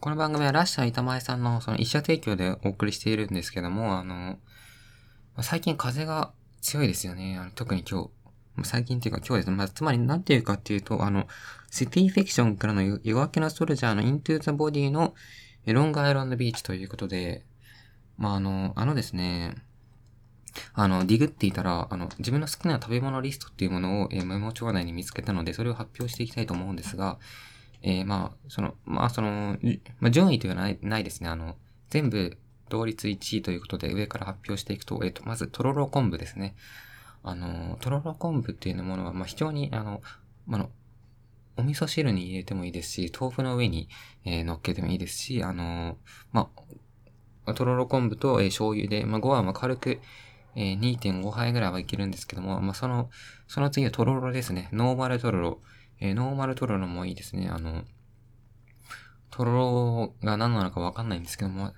この番組はラッシャー板前さんのその一社提供でお送りしているんですけども、あの、最近風が強いですよね。あの特に今日。最近っていうか今日ですね。まあ、つまり何ていうかっていうと、あの、シティフィクションからの夜明けのソルジャーのイントゥーザボディのロングアイランドビーチということで、まあ、あの、あのですね、あの、ディグっていたら、あの、自分の好きな食べ物リストっていうものを、えー、メモ帳内に見つけたので、それを発表していきたいと思うんですが、えー、まあ、その、まあ、その、まあ、順位というのはないないですね。あの、全部同率1位ということで上から発表していくと、えっ、ー、と、まず、とろろ昆布ですね。あの、とろろ昆布っていうものは、まあ、非常に、あの、まあの、お味噌汁に入れてもいいですし、豆腐の上に、えー、乗っけてもいいですし、あのまあ、とろろ昆布と、えー、醤油で、まあ、ご飯は軽く、えー、2.5杯ぐらいはいけるんですけども、まあ、その、その次はとろろですね。ノーマルとろろ。えー、ノーマルトロロもいいですね。あの、トロロが何なのかわかんないんですけども、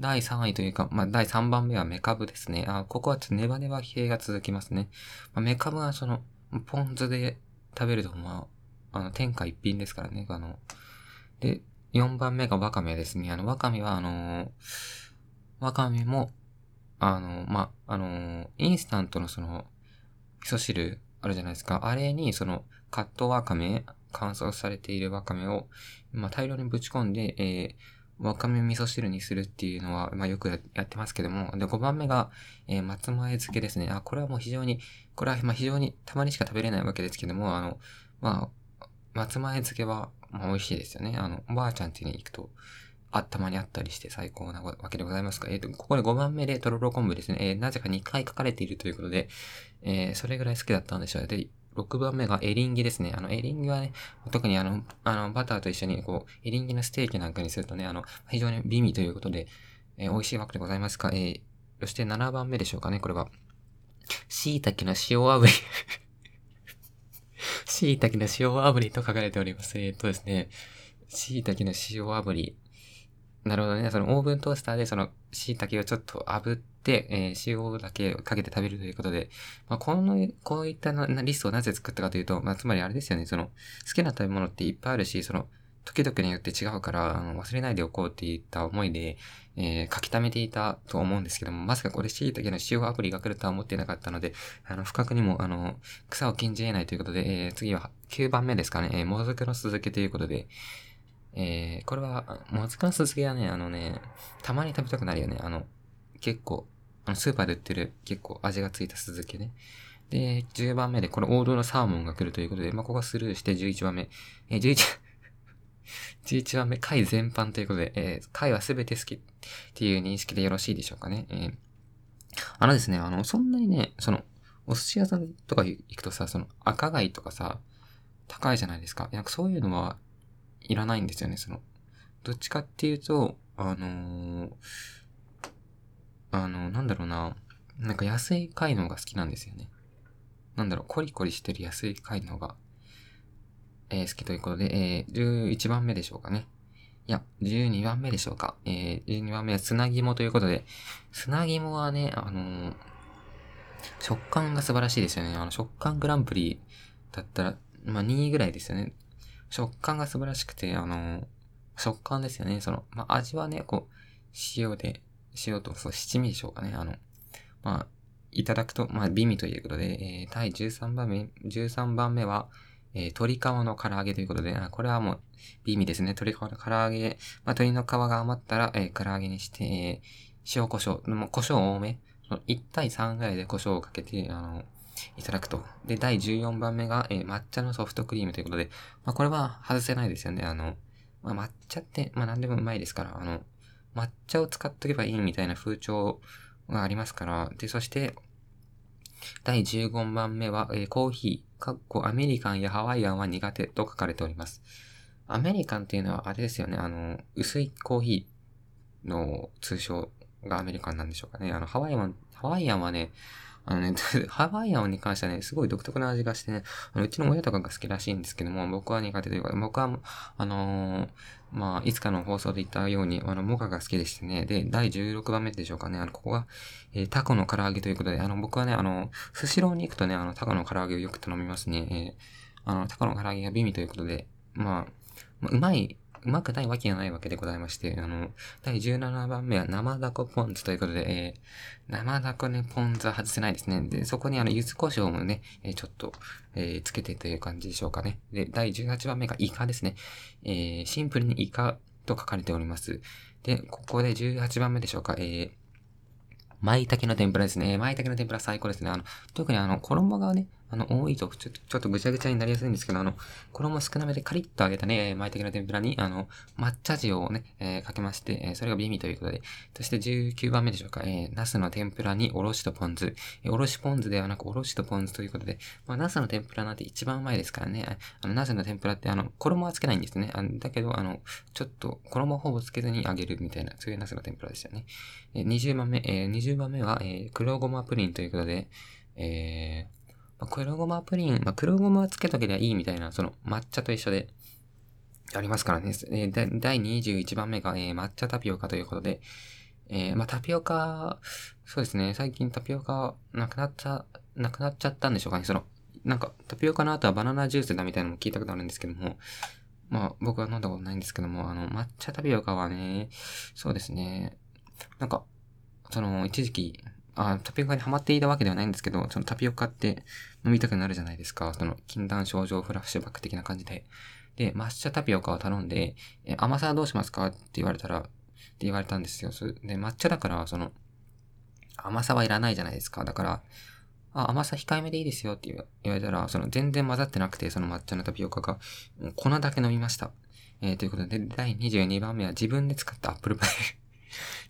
第3位というか、まあ、第3番目はメカブですね。あ、ここはちょっとネバネバ系が続きますね。まあ、メカブはその、ポン酢で食べると、まあ、あの、天下一品ですからね。あの、で、4番目がワカメですね。あの、ワカメは、あのー、ワカメも、あの、まあ、あの、インスタントのその、味噌汁あるじゃないですか。あれに、その、カットワカメ、乾燥されているワカメを、まあ、大量にぶち込んで、えー、わかめ味噌汁にするっていうのは、まあ、よくやってますけども。で、5番目が、えー、松前漬けですね。あ、これはもう非常に、これは、ま、非常にたまにしか食べれないわけですけども、あの、まあ、松前漬けは、ま、美味しいですよね。あの、おばあちゃん家に行くと、あっ、たまにあったりして最高なわけでございますが、えっ、ー、と、ここで5番目でとろろ昆布ですね。えー、なぜか2回書かれているということで、えー、それぐらい好きだったんでしょう。で、6番目がエリンギですね。あの、エリンギはね、特にあの、あの、バターと一緒に、こう、エリンギのステーキなんかにするとね、あの、非常に美味ということで、えー、美味しいわけでございますか？えー、そして7番目でしょうかね、これは。椎茸の塩炙り 椎茸の塩炙りと書かれております。えー、っとですね、椎茸の塩炙り。なるほどね。そのオーブントースターでその椎茸をちょっと炙って、えー、塩だけかけて食べるということで、まあ、この、こういったのリストをなぜ作ったかというと、まあ、つまりあれですよね。その、好きな食べ物っていっぱいあるし、その、時々によって違うから、あの忘れないでおこうっていった思いで、えー、書き溜めていたと思うんですけども、まさかこれ椎茸の塩アプリが来るとは思ってなかったので、あの、不覚にも、あの、草を禁じ得ないということで、えー、次は9番目ですかね、えー、もずくの続けということで、えー、これは、もずくのすすきはね、あのね、たまに食べたくなるよね。あの、結構、あの、スーパーで売ってる結構味がついた酢漬けね。で、10番目で、これ王道のサーモンが来るということで、まあ、ここはスルーして11番目。えー、11、11番目、貝全般ということで、えー、貝はすべて好きっていう認識でよろしいでしょうかね。えー、あのですね、あの、そんなにね、その、お寿司屋さんとか行くとさ、その赤貝とかさ、高いじゃないですか。なんかそういうのはいらないんですよね、その。どっちかっていうと、あのー、あの、なんだろうな、なんか安い貝の方が好きなんですよね。なんだろう、コリコリしてる安い貝の方が、えー、好きということで、えー、11番目でしょうかね。いや、12番目でしょうか。えー、12番目は砂肝ということで、砂肝はね、あのー、食感が素晴らしいですよね。あの、食感グランプリだったら、まあ、2位ぐらいですよね。食感が素晴らしくて、あの、食感ですよね。その、まあ、味はね、こう、塩で、塩と、そう、七味でしょうかね。あの、まあ、いただくと、まあ、美味ということで、えー、第13番目、13番目は、えー、鶏皮の唐揚げということで、あこれはもう、美味ですね。鶏皮の唐揚げ、まあ、鶏の皮が余ったら、えー、唐揚げにして、えー、塩胡椒、胡椒多め、1対3ぐらいで胡椒をかけて、あの、いただくと。で、第14番目が、えー、抹茶のソフトクリームということで、まあ、これは外せないですよね。あの、まあ、抹茶って、まあ、何でもうまいですから、あの、抹茶を使っとけばいいみたいな風潮がありますから、で、そして、第15番目は、えー、コーヒー、かっこアメリカンやハワイアンは苦手と書かれております。アメリカンっていうのはあれですよね、あの、薄いコーヒーの通称がアメリカンなんでしょうかね。あの、ハワイアン、ハワイアンはね、あのね、ハワイアンに関してはね、すごい独特な味がしてね、あのうちの親とかが好きらしいんですけども、僕は苦手というか、僕は、あのー、まあ、いつかの放送で言ったように、あの、モカが好きでしてね、で、第16番目でしょうかね、あの、ここが、えー、タコの唐揚げということで、あの、僕はね、あの、スシローに行くとね、あの、タコの唐揚げをよく頼みますね、えー、あの、タコの唐揚げが美味ということで、まあ、うまいうまくないわけがないわけでございまして、あの、第17番目は生ダコポン酢ということで、えー、生ダコね、ポン酢は外せないですね。で、そこにあの、柚子胡椒もね、えー、ちょっと、えー、つけてという感じでしょうかね。で、第18番目がイカですね。えー、シンプルにイカと書かれております。で、ここで18番目でしょうか。えー、舞茸の天ぷらですね。舞茸の天ぷら最高ですね。あの、特にあの、衣がね、あの、多いと、ちょっと、ちょっとぐちゃぐちゃになりやすいんですけど、あの、衣少なめでカリッと揚げたね、舞茸の天ぷらに、あの、抹茶塩をね、えー、かけまして、えー、それが美味ということで、そして19番目でしょうか、えー、ナスの天ぷらにおろしとポン酢、えー、おろしポン酢ではなくおろしとポン酢ということで、まあ、ナスの天ぷらなんて一番うまいですからね、あの、ナスの天ぷらって、あの、衣はつけないんですね。あだけど、あの、ちょっと、衣ほぼつけずに揚げるみたいな、そういうナスの天ぷらでしたね。えー、20番目、えー、20番目は、えー、黒ごまプリンということで、えー、まあ、黒ごまプリン、まあ、黒ごまつけとけりゃいいみたいな、その抹茶と一緒で、ありますからね。えー、第21番目が、えー、抹茶タピオカということで、えー、まあ、タピオカ、そうですね、最近タピオカなくなっちゃ、なくなっちゃったんでしょうかね。その、なんか、タピオカの後はバナナジュースだみたいなのも聞いたことあるんですけども、まあ、僕は飲んだことないんですけども、あの、抹茶タピオカはね、そうですね、なんか、その、一時期、あタピオカにハマっていたわけではないんですけど、そのタピオカって飲みたくなるじゃないですか。その禁断症状フラッシュバック的な感じで。で、抹茶タピオカを頼んで、え甘さはどうしますかって言われたら、って言われたんですよ。で、抹茶だから、その、甘さはいらないじゃないですか。だから、あ、甘さ控えめでいいですよって言われたら、その全然混ざってなくて、その抹茶のタピオカが、粉だけ飲みました。えー、ということで、第22番目は自分で作ったアップルパイ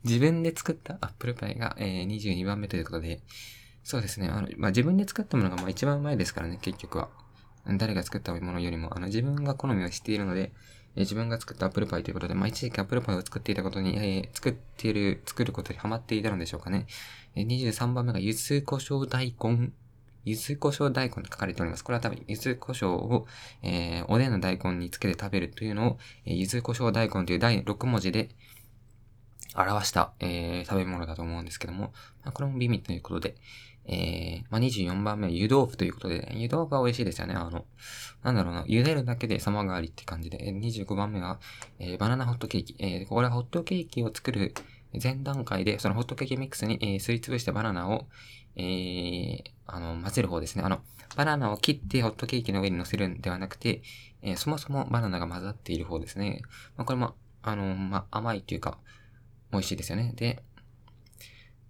自分で作ったアップルパイが、えー、22番目ということで、そうですね。あの、まあ、自分で作ったものがまあ一番うまいですからね、結局は。誰が作ったものよりも、あの、自分が好みを知っているので、えー、自分が作ったアップルパイということで、まあ、一時期アップルパイを作っていたことに、えー、作っている、作ることにハマっていたのでしょうかね。えー、23番目が、ゆず胡椒大根。ゆず胡椒大根と書かれております。これは多分、ゆず胡椒を、えー、おでんの大根につけて食べるというのを、えー、ゆず胡椒大根という第6文字で、表した、えー、食べ物だと思うんですけども、まあ、これも美味ということで、えー、まあ、24番目は湯豆腐ということで、湯豆腐は美味しいですよね。あの、なんだろうな、茹でるだけで様変わりって感じで、25番目は、えー、バナナホットケーキ。えー、これはホットケーキを作る前段階で、そのホットケーキミックスに、えー、すりつぶしたバナナを、えー、あの、混ぜる方ですね。あの、バナナを切ってホットケーキの上に乗せるんではなくて、えー、そもそもバナナが混ざっている方ですね。まあ、これも、あの、まあ、甘いというか、美味しいですよね。で、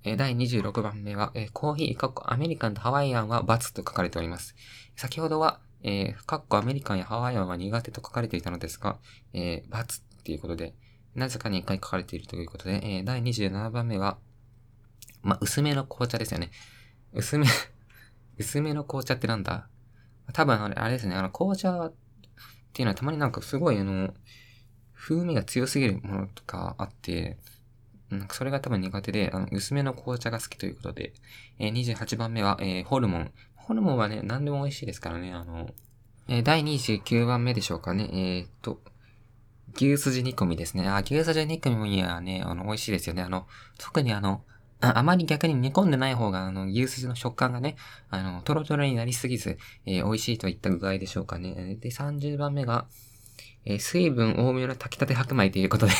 え第26番目は、えコーヒー、かっこアメリカンとハワイアンは×と書かれております。先ほどは、えー、かっこアメリカンやハワイアンは苦手と書かれていたのですが、えー、×っていうことで、なぜかに1回書かれているということで、えー、第27番目は、まあ、薄めの紅茶ですよね。薄め 薄めの紅茶ってなんだ？多分あれ、あれですね、あの、紅茶っていうのはたまになんかすごいあの、風味が強すぎるものとかあって、なんそれが多分苦手で、あの、薄めの紅茶が好きということで、えー、28番目は、えー、ホルモン。ホルモンはね、何でも美味しいですからね、あの、えー、第29番目でしょうかね、えー、っと、牛すじ煮込みですね。あ、牛すじ煮込みはね、あの、美味しいですよね。あの、特にあの、ああまり逆に煮込んでない方が、あの、牛すじの食感がね、あの、トロトロになりすぎず、えー、美味しいといった具合でしょうかね。で、30番目が、えー、水分多めの炊きたて白米ということで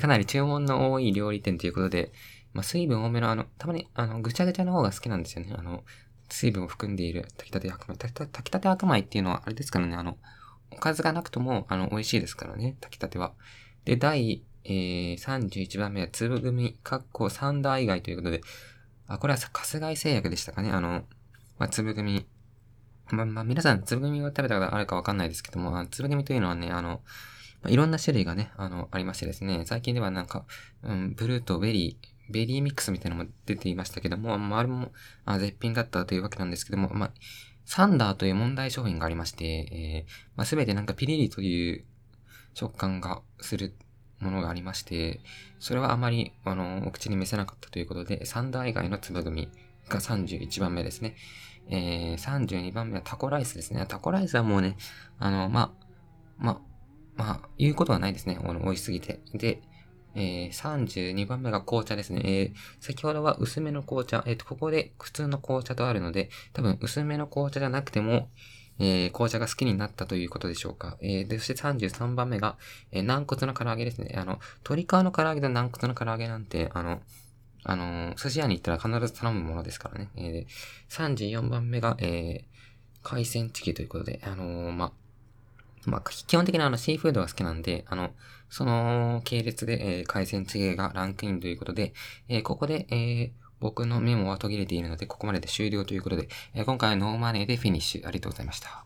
かなり注文の多い料理店ということで、まあ、水分多めのあの、たまにあの、ぐちゃぐちゃの方が好きなんですよね。あの、水分を含んでいる炊きたて白米。炊きたて白米っていうのはあれですからね、あの、おかずがなくとも、あの、美味しいですからね、炊きたては。で、第、えー、31番目はつぶグミ、かっこサンダー以外ということで、あ、これは春日井製薬でしたかね、あの、まあ、つぶグミ。まあ、まあ、皆さんつぶグミを食べたことあるかわかんないですけども、つぶグミというのはね、あの、まあ、いろんな種類がね、あの、ありましてですね、最近ではなんか、うん、ブルーとベリー、ベリーミックスみたいなのも出ていましたけども、まあ、あれもあ絶品だったというわけなんですけども、まあ、サンダーという問題商品がありまして、えー、まあ、すべてなんかピリリという食感がするものがありまして、それはあまり、あの、お口に召せなかったということで、サンダー以外の粒組が31番目ですね。えー、32番目はタコライスですね。タコライスはもうね、あの、まあ、まあ、まあ、言うことはないですね。あの、美味しすぎて。で、えー、32番目が紅茶ですね。えー、先ほどは薄めの紅茶。えっ、ー、と、ここで普通の紅茶とあるので、多分薄めの紅茶じゃなくても、えー、紅茶が好きになったということでしょうか。えー、で、そして33番目が、えー、軟骨の唐揚げですね。あの、鶏皮の唐揚げと軟骨の唐揚げなんて、あの、あの、寿司屋に行ったら必ず頼むものですからね。えー、34番目が、えー、海鮮チキということで、あのー、ままあ、基本的にあの、シーフードが好きなんで、あの、その系列で、えー、海鮮チゲがランクインということで、えー、ここで、えー、僕のメモは途切れているので、ここまでで終了ということで、え、今回はノーマネーでフィニッシュ。ありがとうございました。